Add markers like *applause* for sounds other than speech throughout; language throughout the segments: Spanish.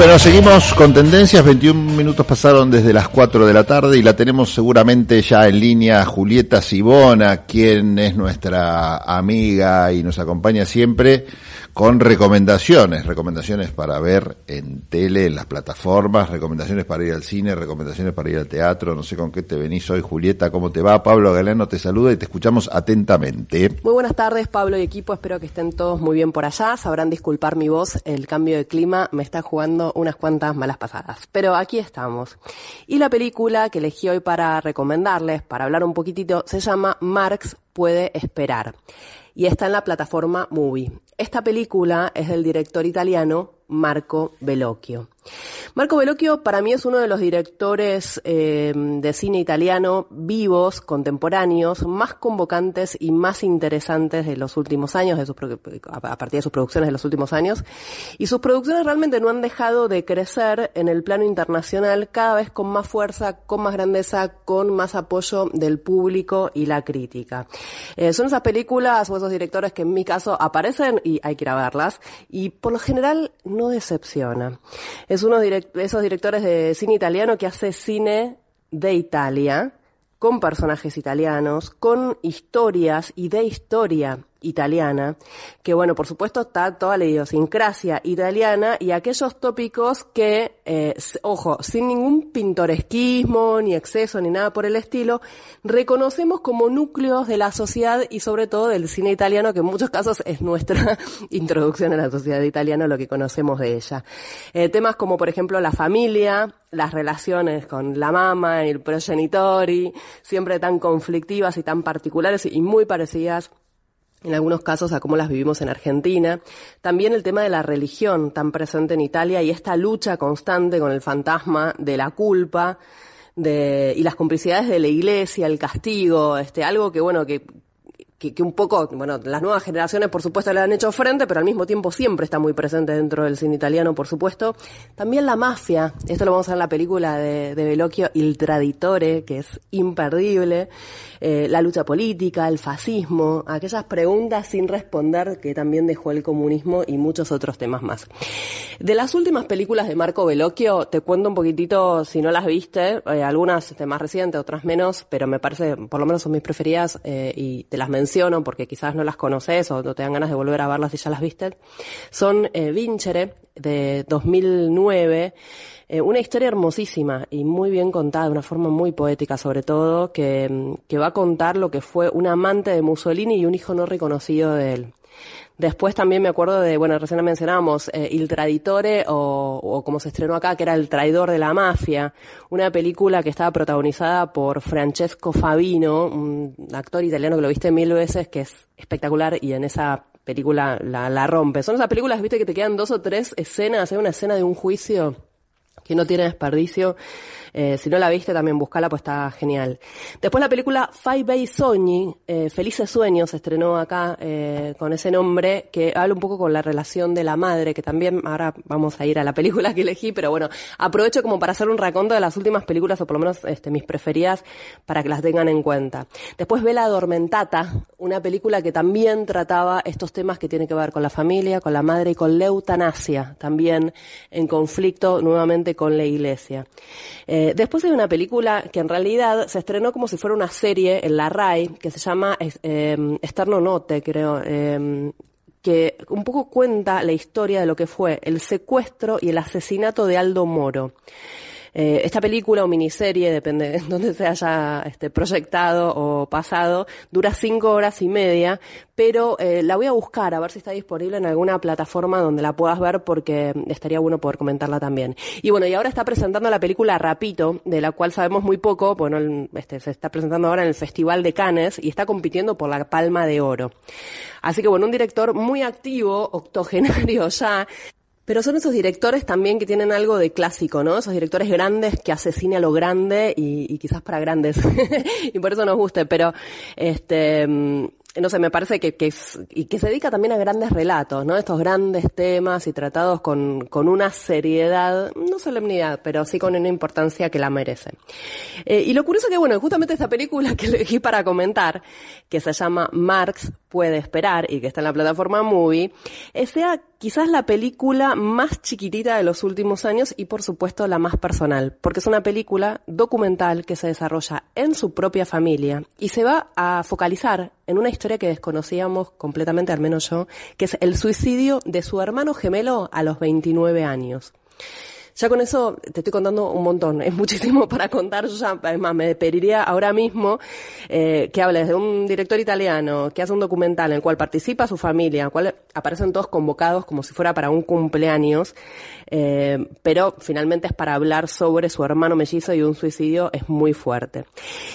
Bueno, seguimos con tendencias. 21 minutos pasaron desde las 4 de la tarde y la tenemos seguramente ya en línea Julieta Sibona, quien es nuestra amiga y nos acompaña siempre con recomendaciones, recomendaciones para ver en tele, en las plataformas, recomendaciones para ir al cine, recomendaciones para ir al teatro, no sé con qué te venís hoy, Julieta, ¿cómo te va? Pablo Galeno te saluda y te escuchamos atentamente. Muy buenas tardes, Pablo y equipo, espero que estén todos muy bien por allá, sabrán disculpar mi voz, el cambio de clima me está jugando unas cuantas malas pasadas, pero aquí estamos. Y la película que elegí hoy para recomendarles, para hablar un poquitito, se llama Marx puede esperar y está en la plataforma Movie. Esta película es del director italiano Marco Bellocchio. Marco Bellocchio para mí es uno de los directores eh, de cine italiano vivos, contemporáneos, más convocantes y más interesantes de los últimos años, de sus, a partir de sus producciones de los últimos años. Y sus producciones realmente no han dejado de crecer en el plano internacional cada vez con más fuerza, con más grandeza, con más apoyo del público y la crítica. Eh, son esas películas o esos directores que en mi caso aparecen y hay que ir a verlas y por lo general no decepciona. Es uno de esos directores de cine italiano que hace cine de Italia, con personajes italianos, con historias y de historia italiana, que bueno, por supuesto está toda la idiosincrasia italiana y aquellos tópicos que, eh, ojo, sin ningún pintoresquismo, ni exceso, ni nada por el estilo, reconocemos como núcleos de la sociedad y sobre todo del cine italiano, que en muchos casos es nuestra *laughs* introducción a la sociedad italiana, lo que conocemos de ella. Eh, temas como, por ejemplo, la familia, las relaciones con la mamá, el progenitori, siempre tan conflictivas y tan particulares y muy parecidas en algunos casos a cómo las vivimos en Argentina. También el tema de la religión tan presente en Italia y esta lucha constante con el fantasma de la culpa de, y las complicidades de la iglesia, el castigo, este, algo que bueno, que, que, que, un poco, bueno, las nuevas generaciones por supuesto le han hecho frente, pero al mismo tiempo siempre está muy presente dentro del cine italiano, por supuesto. También la mafia, esto lo vamos a ver en la película de, de Bellocchio, Il Traditore, que es imperdible, eh, la lucha política, el fascismo, aquellas preguntas sin responder que también dejó el comunismo y muchos otros temas más. De las últimas películas de Marco Bellocchio, te cuento un poquitito, si no las viste, eh, algunas este, más recientes, otras menos, pero me parece, por lo menos son mis preferidas eh, y te las menciono porque quizás no las conoces o no te dan ganas de volver a verlas si ya las viste. Son eh, Vincere, de 2009, eh, una historia hermosísima y muy bien contada, de una forma muy poética sobre todo, que, que va a contar lo que fue un amante de Mussolini y un hijo no reconocido de él. Después también me acuerdo de, bueno, recién mencionábamos, eh, Il Traditore o, como se estrenó acá, que era El Traidor de la Mafia, una película que estaba protagonizada por Francesco Fabino, un actor italiano que lo viste mil veces, que es espectacular y en esa película la, la rompe. Son esas películas, viste, que te quedan dos o tres escenas, hay una escena de un juicio que no tiene desperdicio. Eh, si no la viste, también buscala, pues está genial. Después la película Five Bay Sogni, eh, Felices Sueños, se estrenó acá eh, con ese nombre, que habla un poco con la relación de la madre, que también ahora vamos a ir a la película que elegí, pero bueno, aprovecho como para hacer un raconto de las últimas películas, o por lo menos este, mis preferidas, para que las tengan en cuenta. Después Vela Adormentata, una película que también trataba estos temas que tienen que ver con la familia, con la madre y con la eutanasia, también en conflicto nuevamente con la iglesia. Eh, después hay una película que en realidad se estrenó como si fuera una serie en la RAI, que se llama eh, Esterno Note, creo, eh, que un poco cuenta la historia de lo que fue el secuestro y el asesinato de Aldo Moro. Eh, esta película o miniserie, depende de dónde se haya este, proyectado o pasado, dura cinco horas y media, pero eh, la voy a buscar a ver si está disponible en alguna plataforma donde la puedas ver porque estaría bueno poder comentarla también. Y bueno, y ahora está presentando la película Rapito, de la cual sabemos muy poco, bueno, este, se está presentando ahora en el Festival de Cannes y está compitiendo por la Palma de Oro. Así que bueno, un director muy activo, octogenario ya, pero son esos directores también que tienen algo de clásico, ¿no? Esos directores grandes que hace cine a lo grande y, y quizás para grandes. *laughs* y por eso nos guste, pero este no sé, me parece que, que, y que se dedica también a grandes relatos, ¿no? Estos grandes temas y tratados con, con una seriedad, no solemnidad, pero sí con una importancia que la merece. Eh, y lo curioso que, bueno, justamente esta película *laughs* que elegí para comentar, que se llama Marx puede esperar y que está en la plataforma Movie, eh, sea quizás la película más chiquitita de los últimos años y por supuesto la más personal, porque es una película documental que se desarrolla en su propia familia y se va a focalizar en una historia que desconocíamos completamente, al menos yo, que es el suicidio de su hermano gemelo a los 29 años. Ya con eso te estoy contando un montón, es muchísimo *laughs* para contar. Ya, además, me pediría ahora mismo eh, que hables de un director italiano que hace un documental en el cual participa su familia, en el cual aparecen todos convocados como si fuera para un cumpleaños, eh, pero finalmente es para hablar sobre su hermano mellizo y un suicidio es muy fuerte.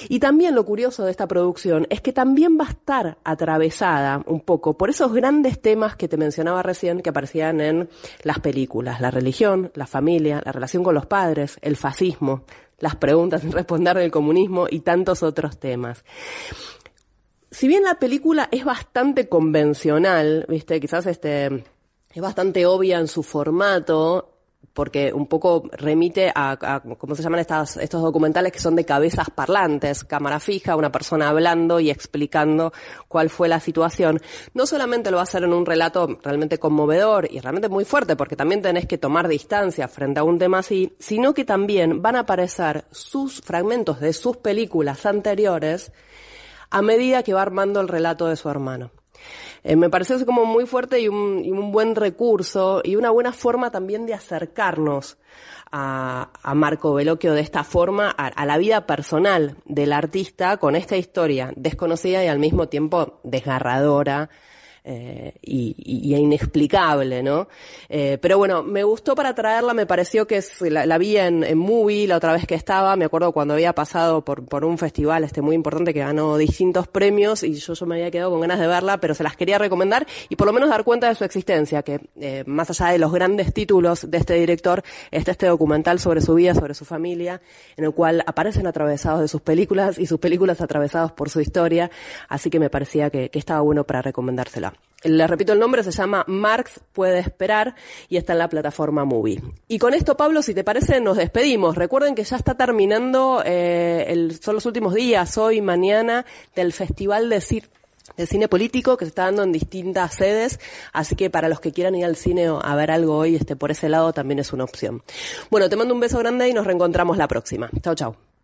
Y también lo curioso de esta producción es que también va a estar atravesada un poco por esos grandes temas que te mencionaba recién que aparecían en las películas, la religión, la familia, la relación con los padres, el fascismo, las preguntas sin responder del comunismo y tantos otros temas. Si bien la película es bastante convencional, viste, quizás este, es bastante obvia en su formato, porque un poco remite a, ¿cómo se llaman estas, estos documentales que son de cabezas parlantes, cámara fija, una persona hablando y explicando cuál fue la situación. No solamente lo va a hacer en un relato realmente conmovedor y realmente muy fuerte, porque también tenés que tomar distancia frente a un tema así, sino que también van a aparecer sus fragmentos de sus películas anteriores a medida que va armando el relato de su hermano. Eh, me parece como muy fuerte y un, buen recurso y una buena forma también de acercarnos a, Marco Veloquio de esta forma a, la vida personal del artista con esta historia desconocida y al mismo tiempo desgarradora, eh, y, inexplicable, ¿no? Eh, pero bueno, me gustó para traerla, me pareció que la, vi en, en, Movie la otra vez que estaba, me acuerdo cuando había pasado por, por un festival este muy importante que ganó distintos premios y yo, yo me había quedado con ganas de verla, pero se las quería recomendar y por lo menos dar cuenta de su existencia, que eh, más allá de los grandes títulos de este director, está este documental sobre su vida, sobre su familia, en el cual aparecen atravesados de sus películas y sus películas atravesados por su historia, así que me parecía que, que estaba bueno para recomendársela. Les repito el nombre, se llama Marx puede esperar y está en la plataforma Movie. Y con esto, Pablo, si te parece, nos despedimos. Recuerden que ya está terminando, eh, son los últimos días, hoy, mañana, del Festival de, Cine Político que se está dando en distintas sedes, así que para los que quieran ir al cine a ver algo hoy, este, por ese lado también es una opción. Bueno, te mando un beso grande y nos reencontramos la próxima. Chao, chao.